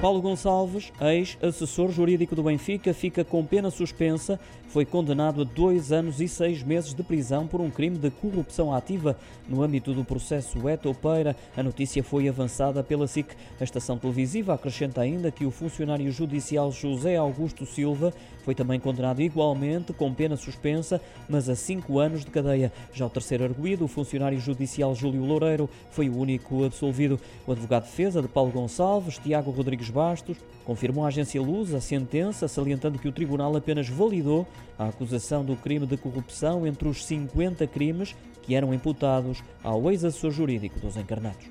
Paulo Gonçalves, ex-assessor jurídico do Benfica, fica com pena suspensa. Foi condenado a dois anos e seis meses de prisão por um crime de corrupção ativa no âmbito do processo Etopeira. A notícia foi avançada pela SIC. A estação televisiva acrescenta ainda que o funcionário judicial José Augusto Silva foi também condenado igualmente com pena suspensa, mas a cinco anos de cadeia. Já o terceiro arguído, o funcionário judicial Júlio Loureiro, foi o único absolvido. O advogado de defesa de Paulo Gonçalves, Tiago Rodrigues Bastos confirmou à agência Luz a sentença, salientando que o tribunal apenas validou a acusação do crime de corrupção entre os 50 crimes que eram imputados ao ex-assessor jurídico dos encarnados.